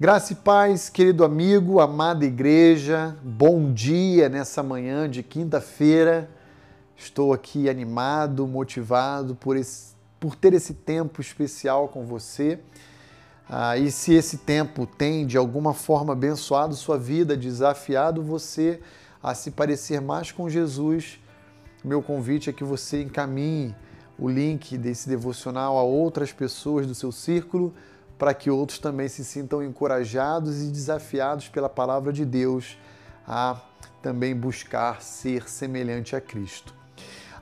Graça e paz, querido amigo, amada igreja, bom dia nessa manhã de quinta-feira. Estou aqui animado, motivado por, esse, por ter esse tempo especial com você. Ah, e se esse tempo tem de alguma forma abençoado sua vida, desafiado você a se parecer mais com Jesus, meu convite é que você encaminhe o link desse devocional a outras pessoas do seu círculo para que outros também se sintam encorajados e desafiados pela palavra de Deus a também buscar ser semelhante a Cristo.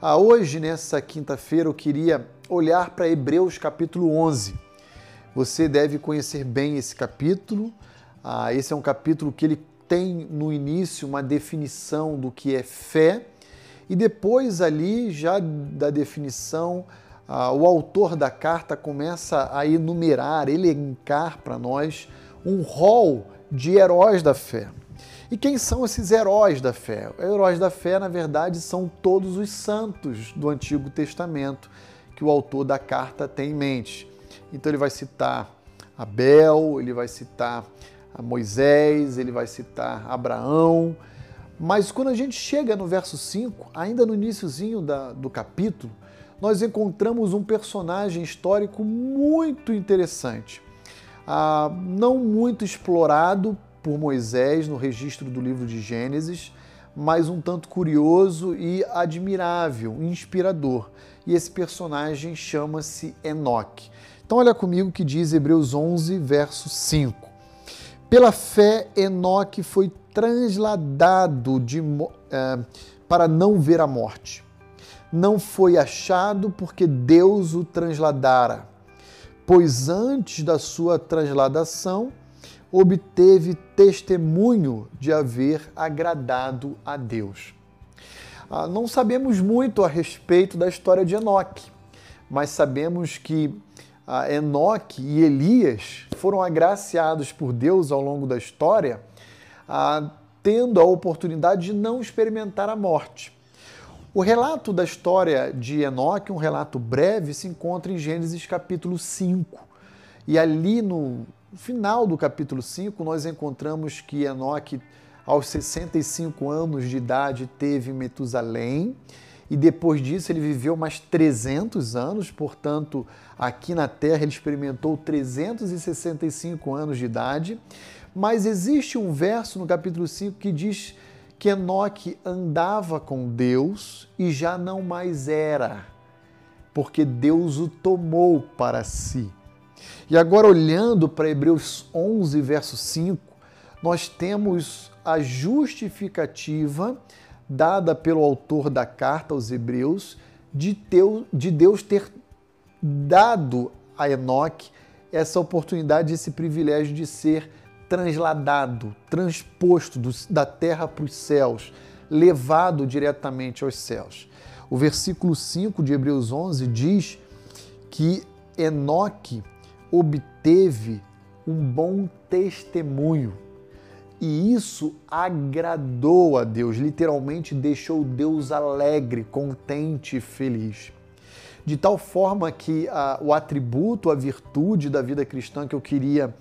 Ah, hoje, nessa quinta-feira, eu queria olhar para Hebreus capítulo 11. Você deve conhecer bem esse capítulo. Ah, esse é um capítulo que ele tem no início uma definição do que é fé e depois ali já da definição ah, o autor da carta começa a enumerar, elencar para nós um rol de heróis da fé. E quem são esses heróis da fé? Heróis da fé, na verdade, são todos os santos do Antigo Testamento que o autor da carta tem em mente. Então ele vai citar Abel, ele vai citar Moisés, ele vai citar Abraão. Mas quando a gente chega no verso 5, ainda no iníciozinho da, do capítulo, nós encontramos um personagem histórico muito interessante, ah, não muito explorado por Moisés no registro do livro de Gênesis, mas um tanto curioso e admirável, inspirador. E esse personagem chama-se Enoque. Então, olha comigo que diz Hebreus 11, verso 5. Pela fé, Enoque foi transladado de, eh, para não ver a morte não foi achado porque Deus o transladara, pois antes da sua transladação obteve testemunho de haver agradado a Deus. Ah, não sabemos muito a respeito da história de Enoque, mas sabemos que ah, Enoque e Elias foram agraciados por Deus ao longo da história, ah, tendo a oportunidade de não experimentar a morte. O relato da história de Enoque, um relato breve, se encontra em Gênesis capítulo 5. E ali no final do capítulo 5, nós encontramos que Enoque, aos 65 anos de idade, teve Metusalém. E depois disso ele viveu mais 300 anos, portanto, aqui na Terra ele experimentou 365 anos de idade. Mas existe um verso no capítulo 5 que diz que Enoque andava com Deus e já não mais era, porque Deus o tomou para si. E agora, olhando para Hebreus 11, verso 5, nós temos a justificativa dada pelo autor da carta aos Hebreus de, Deus ter dado a Enoque essa oportunidade, esse privilégio de ser transladado, transposto do, da terra para os céus, levado diretamente aos céus. O versículo 5 de Hebreus 11 diz que Enoque obteve um bom testemunho. E isso agradou a Deus, literalmente deixou Deus alegre, contente e feliz. De tal forma que a, o atributo, a virtude da vida cristã que eu queria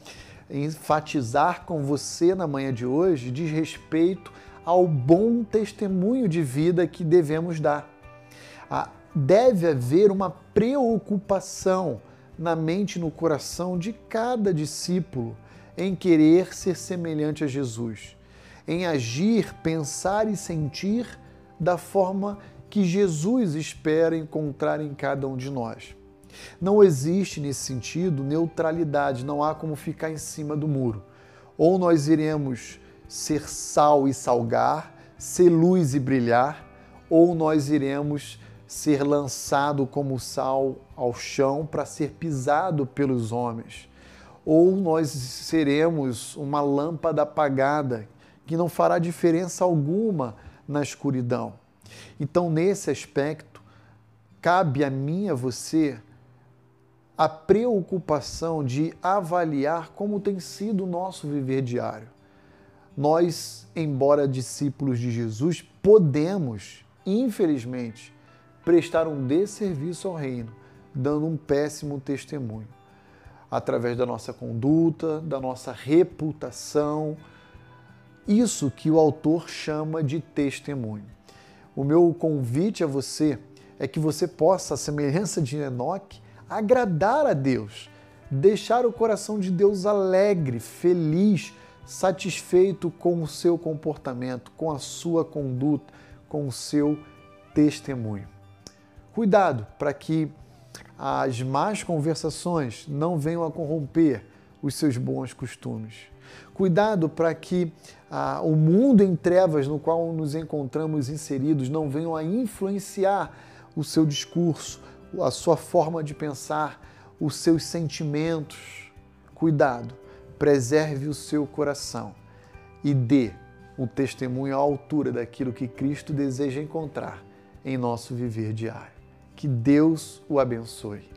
enfatizar com você na manhã de hoje diz respeito ao bom testemunho de vida que devemos dar. Ah, deve haver uma preocupação na mente e no coração de cada discípulo em querer ser semelhante a Jesus, em agir, pensar e sentir da forma que Jesus espera encontrar em cada um de nós. Não existe nesse sentido neutralidade, não há como ficar em cima do muro. Ou nós iremos ser sal e salgar, ser luz e brilhar, ou nós iremos ser lançado como sal ao chão para ser pisado pelos homens. Ou nós seremos uma lâmpada apagada que não fará diferença alguma na escuridão. Então, nesse aspecto, cabe a mim e a você a preocupação de avaliar como tem sido o nosso viver diário. Nós, embora discípulos de Jesus, podemos, infelizmente, prestar um desserviço ao reino, dando um péssimo testemunho. através da nossa conduta, da nossa reputação. Isso que o autor chama de testemunho. O meu convite a você é que você possa, à semelhança de Enoque, agradar a Deus, deixar o coração de Deus alegre, feliz, satisfeito com o seu comportamento, com a sua conduta, com o seu testemunho. Cuidado para que as más conversações não venham a corromper os seus bons costumes. Cuidado para que ah, o mundo em trevas no qual nos encontramos inseridos não venham a influenciar o seu discurso, a sua forma de pensar, os seus sentimentos. Cuidado, preserve o seu coração e dê um testemunho à altura daquilo que Cristo deseja encontrar em nosso viver diário. Que Deus o abençoe.